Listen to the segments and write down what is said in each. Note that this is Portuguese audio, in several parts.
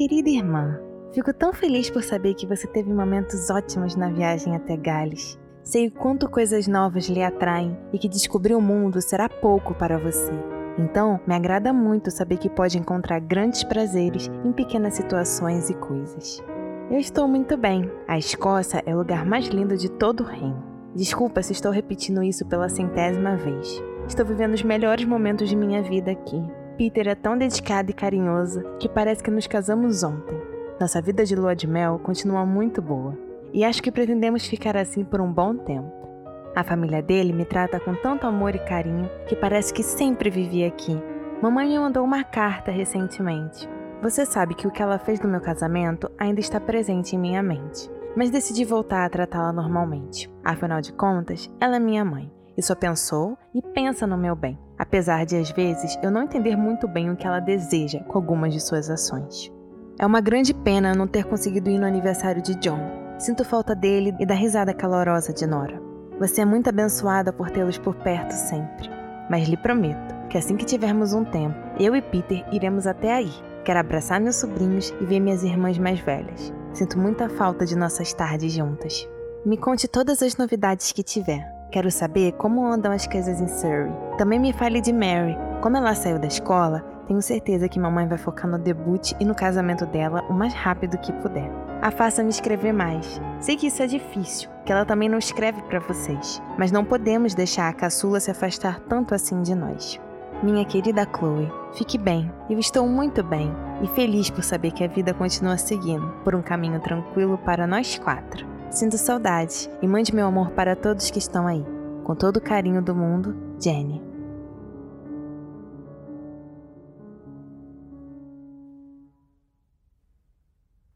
Querida irmã, fico tão feliz por saber que você teve momentos ótimos na viagem até Gales. Sei o quanto coisas novas lhe atraem e que descobrir o mundo será pouco para você. Então, me agrada muito saber que pode encontrar grandes prazeres em pequenas situações e coisas. Eu estou muito bem. A Escócia é o lugar mais lindo de todo o reino. Desculpa se estou repetindo isso pela centésima vez. Estou vivendo os melhores momentos de minha vida aqui. Peter é tão dedicado e carinhoso que parece que nos casamos ontem. Nossa vida de lua de mel continua muito boa. E acho que pretendemos ficar assim por um bom tempo. A família dele me trata com tanto amor e carinho que parece que sempre vivi aqui. Mamãe me mandou uma carta recentemente. Você sabe que o que ela fez no meu casamento ainda está presente em minha mente mas decidi voltar a tratá-la normalmente. Afinal de contas, ela é minha mãe e só pensou e pensa no meu bem, apesar de às vezes eu não entender muito bem o que ela deseja com algumas de suas ações. É uma grande pena não ter conseguido ir no aniversário de John. Sinto falta dele e da risada calorosa de Nora. Você é muito abençoada por tê-los por perto sempre. Mas lhe prometo que assim que tivermos um tempo, eu e Peter iremos até aí. Quero abraçar meus sobrinhos e ver minhas irmãs mais velhas. Sinto muita falta de nossas tardes juntas. Me conte todas as novidades que tiver. Quero saber como andam as coisas em Surrey. Também me fale de Mary. Como ela saiu da escola, tenho certeza que mamãe vai focar no debut e no casamento dela o mais rápido que puder. A faça-me escrever mais. Sei que isso é difícil, que ela também não escreve para vocês, mas não podemos deixar a caçula se afastar tanto assim de nós. Minha querida Chloe, fique bem. Eu estou muito bem e feliz por saber que a vida continua seguindo por um caminho tranquilo para nós quatro. Sinto saudades e mande meu amor para todos que estão aí. Com todo o carinho do mundo, Jenny.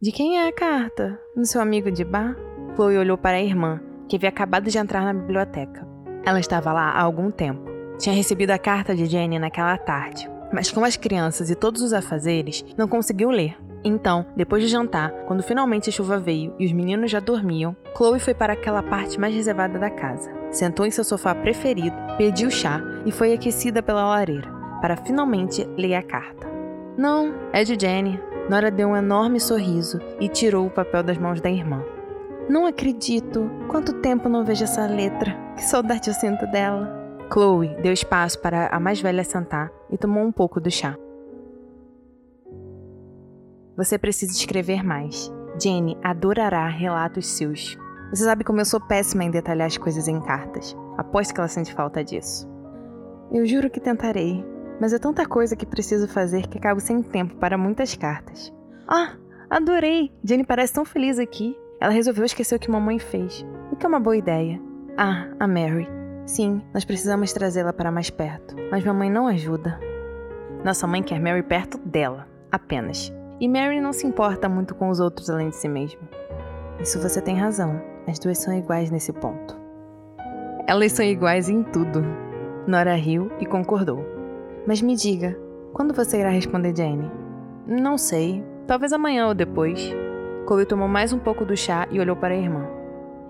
De quem é a carta? Do seu amigo de bar? Chloe olhou para a irmã, que havia acabado de entrar na biblioteca. Ela estava lá há algum tempo tinha recebido a carta de Jenny naquela tarde, mas com as crianças e todos os afazeres, não conseguiu ler. Então, depois de jantar, quando finalmente a chuva veio e os meninos já dormiam, Chloe foi para aquela parte mais reservada da casa. Sentou em seu sofá preferido, pediu chá e foi aquecida pela lareira, para finalmente ler a carta. Não, é de Jenny. Nora deu um enorme sorriso e tirou o papel das mãos da irmã. Não acredito! Quanto tempo não vejo essa letra! Que saudade eu sinto dela! Chloe deu espaço para a mais velha sentar e tomou um pouco do chá. Você precisa escrever mais. Jenny adorará relatos seus. Você sabe como eu sou péssima em detalhar as coisas em cartas. Aposto que ela sente falta disso. Eu juro que tentarei, mas é tanta coisa que preciso fazer que acabo sem tempo para muitas cartas. Ah, adorei! Jenny parece tão feliz aqui. Ela resolveu esquecer o que mamãe fez, o que é uma boa ideia. Ah, a Mary. Sim, nós precisamos trazê-la para mais perto, mas mamãe não ajuda. Nossa mãe quer Mary perto dela, apenas. E Mary não se importa muito com os outros além de si mesma. Isso você tem razão, as duas são iguais nesse ponto. Elas são iguais em tudo. Nora riu e concordou. Mas me diga, quando você irá responder Jane? Não sei, talvez amanhã ou depois. Chloe tomou mais um pouco do chá e olhou para a irmã.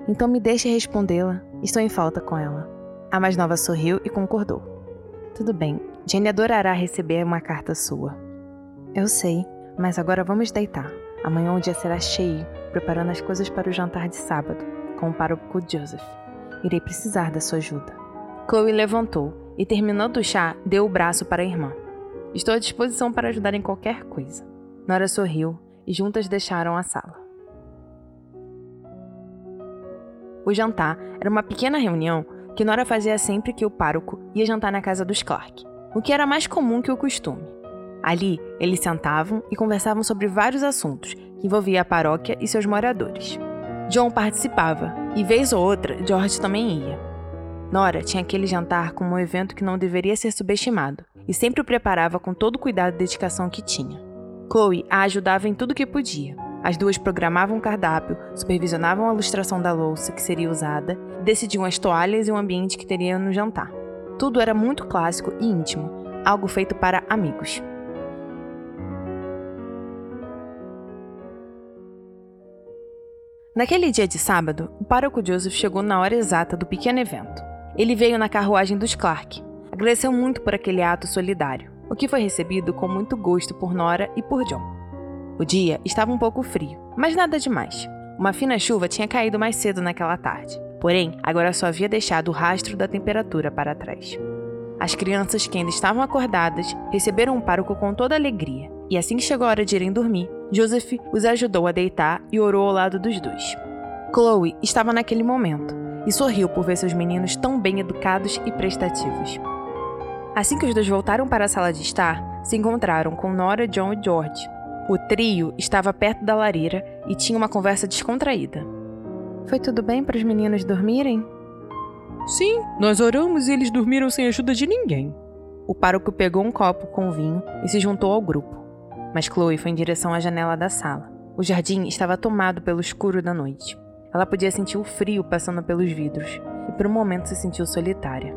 Então me deixe respondê-la, estou em falta com ela. A mais nova sorriu e concordou. Tudo bem, Jenny adorará receber uma carta sua. Eu sei, mas agora vamos deitar. Amanhã o dia será cheio, preparando as coisas para o jantar de sábado, com o pároco Joseph. Irei precisar da sua ajuda. Chloe levantou e, terminando o chá, deu o braço para a irmã. Estou à disposição para ajudar em qualquer coisa. Nora sorriu e juntas deixaram a sala. O jantar era uma pequena reunião que Nora fazia sempre que o pároco ia jantar na casa dos Clark, o que era mais comum que o costume. Ali, eles sentavam e conversavam sobre vários assuntos que envolviam a paróquia e seus moradores. John participava, e vez ou outra, George também ia. Nora tinha aquele jantar como um evento que não deveria ser subestimado, e sempre o preparava com todo o cuidado e dedicação que tinha. Chloe a ajudava em tudo que podia, as duas programavam o cardápio, supervisionavam a ilustração da louça que seria usada, decidiam as toalhas e o ambiente que teria no jantar. Tudo era muito clássico e íntimo, algo feito para amigos. Naquele dia de sábado, o pároco Joseph chegou na hora exata do pequeno evento. Ele veio na carruagem dos Clark. Agradeceu muito por aquele ato solidário, o que foi recebido com muito gosto por Nora e por John. O dia estava um pouco frio, mas nada demais. Uma fina chuva tinha caído mais cedo naquela tarde, porém agora só havia deixado o rastro da temperatura para trás. As crianças que ainda estavam acordadas receberam um pároco com toda alegria, e assim que chegou a hora de irem dormir, Joseph os ajudou a deitar e orou ao lado dos dois. Chloe estava naquele momento e sorriu por ver seus meninos tão bem educados e prestativos. Assim que os dois voltaram para a sala de estar, se encontraram com Nora, John e George. O trio estava perto da lareira e tinha uma conversa descontraída. Foi tudo bem para os meninos dormirem? Sim, nós oramos e eles dormiram sem ajuda de ninguém. O pároco pegou um copo com vinho e se juntou ao grupo. Mas Chloe foi em direção à janela da sala. O jardim estava tomado pelo escuro da noite. Ela podia sentir o frio passando pelos vidros e por um momento se sentiu solitária.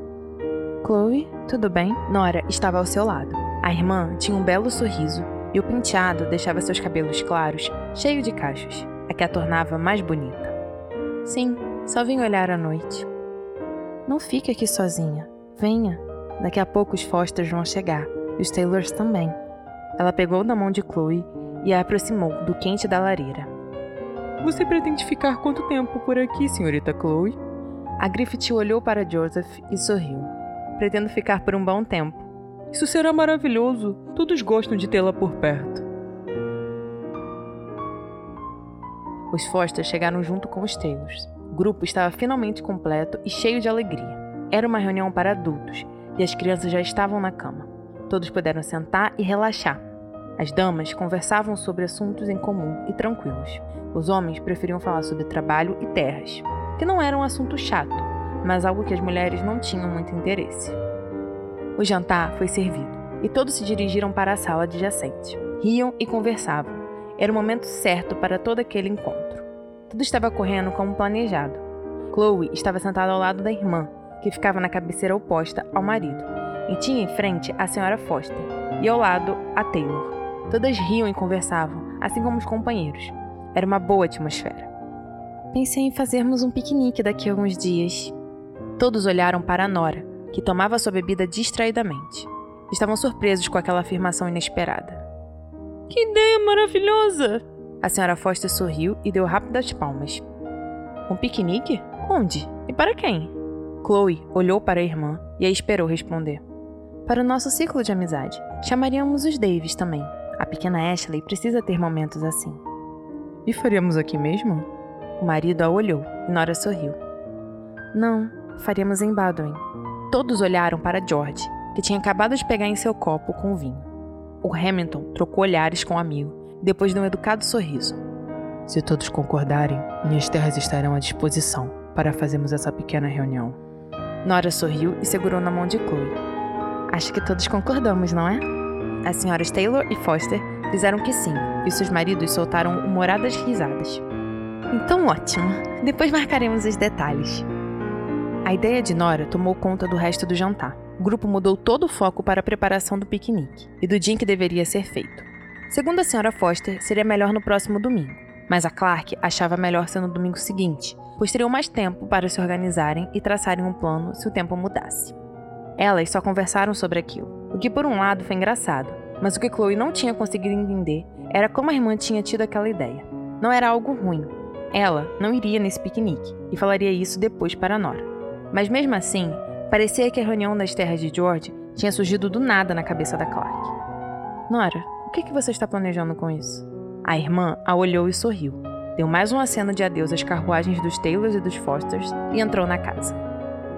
Chloe, tudo bem? Nora estava ao seu lado. A irmã tinha um belo sorriso e o penteado deixava seus cabelos claros cheio de cachos, a que a tornava mais bonita. Sim, só vim olhar à noite. Não fique aqui sozinha. Venha. Daqui a pouco os Fosters vão chegar e os Taylors também. Ela pegou da mão de Chloe e a aproximou do quente da lareira. Você pretende ficar quanto tempo por aqui, senhorita Chloe? A Griffith olhou para Joseph e sorriu. Pretendo ficar por um bom tempo. Isso será maravilhoso. Todos gostam de tê-la por perto. Os Foster chegaram junto com os Taylors. O grupo estava finalmente completo e cheio de alegria. Era uma reunião para adultos e as crianças já estavam na cama. Todos puderam sentar e relaxar. As damas conversavam sobre assuntos em comum e tranquilos. Os homens preferiam falar sobre trabalho e terras, que não era um assunto chato, mas algo que as mulheres não tinham muito interesse. O jantar foi servido e todos se dirigiram para a sala adjacente. Riam e conversavam. Era o momento certo para todo aquele encontro. Tudo estava correndo como planejado. Chloe estava sentada ao lado da irmã, que ficava na cabeceira oposta ao marido, e tinha em frente a senhora Foster, e ao lado a Taylor. Todas riam e conversavam, assim como os companheiros. Era uma boa atmosfera. Pensei em fazermos um piquenique daqui a alguns dias. Todos olharam para a Nora, que tomava sua bebida distraidamente. Estavam surpresos com aquela afirmação inesperada. Que ideia maravilhosa! A senhora Foster sorriu e deu rápidas palmas. Um piquenique? Onde? E para quem? Chloe olhou para a irmã e a esperou responder. Para o nosso ciclo de amizade. Chamaríamos os Davis também. Pequena Ashley precisa ter momentos assim. E faríamos aqui mesmo? O marido a olhou e Nora sorriu. Não, faríamos em Baldwin. Todos olharam para George, que tinha acabado de pegar em seu copo com vinho. O Hamilton trocou olhares com o amigo, depois de um educado sorriso. Se todos concordarem, minhas terras estarão à disposição para fazermos essa pequena reunião. Nora sorriu e segurou na mão de Chloe. Acho que todos concordamos, não é? As senhoras Taylor e Foster disseram que sim, e seus maridos soltaram humoradas risadas. Então, ótimo! Depois marcaremos os detalhes. A ideia de Nora tomou conta do resto do jantar. O grupo mudou todo o foco para a preparação do piquenique e do dia em que deveria ser feito. Segundo a senhora Foster, seria melhor no próximo domingo, mas a Clark achava melhor ser no domingo seguinte, pois teriam mais tempo para se organizarem e traçarem um plano se o tempo mudasse. Elas só conversaram sobre aquilo, o que por um lado foi engraçado, mas o que Chloe não tinha conseguido entender era como a irmã tinha tido aquela ideia. Não era algo ruim. Ela não iria nesse piquenique e falaria isso depois para Nora. Mas mesmo assim, parecia que a reunião das terras de George tinha surgido do nada na cabeça da Clark. Nora, o que, que você está planejando com isso? A irmã a olhou e sorriu. Deu mais uma cena de adeus às carruagens dos Taylors e dos Fosters e entrou na casa.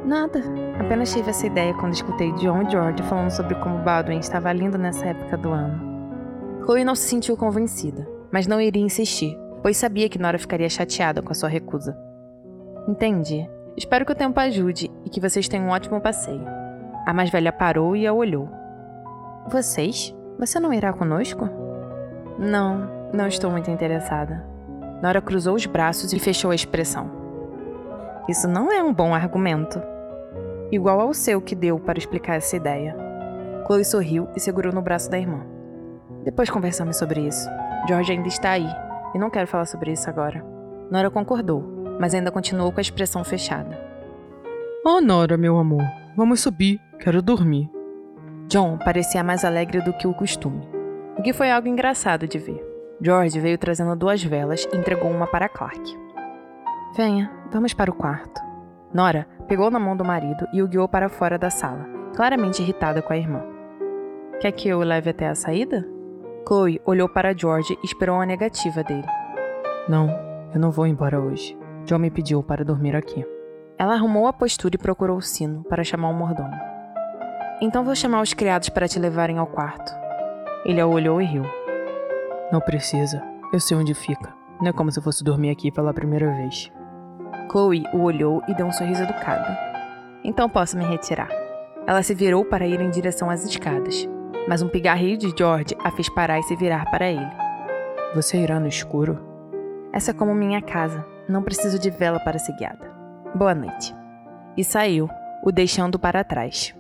Nada. Apenas tive essa ideia quando escutei John George falando sobre como Baldwin estava lindo nessa época do ano. Chloe não se sentiu convencida, mas não iria insistir, pois sabia que Nora ficaria chateada com a sua recusa. Entendi. Espero que o tempo ajude e que vocês tenham um ótimo passeio. A mais velha parou e a olhou. Vocês? Você não irá conosco? Não, não estou muito interessada. Nora cruzou os braços e fechou a expressão. Isso não é um bom argumento. Igual ao seu que deu para explicar essa ideia. Chloe sorriu e segurou no braço da irmã. Depois conversamos sobre isso. George ainda está aí e não quero falar sobre isso agora. Nora concordou, mas ainda continuou com a expressão fechada. Oh, Nora, meu amor, vamos subir, quero dormir. John parecia mais alegre do que o costume, o que foi algo engraçado de ver. George veio trazendo duas velas e entregou uma para Clark. Venha, vamos para o quarto. Nora pegou na mão do marido e o guiou para fora da sala, claramente irritada com a irmã. Quer que eu o leve até a saída? Chloe olhou para George e esperou a negativa dele. Não, eu não vou embora hoje. John me pediu para dormir aqui. Ela arrumou a postura e procurou o sino para chamar o mordomo. Então vou chamar os criados para te levarem ao quarto. Ele a olhou e riu. Não precisa. Eu sei onde fica. Não é como se fosse dormir aqui pela primeira vez. Chloe o olhou e deu um sorriso educado. Então posso me retirar. Ela se virou para ir em direção às escadas, mas um pigarreio de George a fez parar e se virar para ele. Você irá no escuro? Essa é como minha casa. Não preciso de vela para ser guiada. Boa noite. E saiu, o deixando para trás.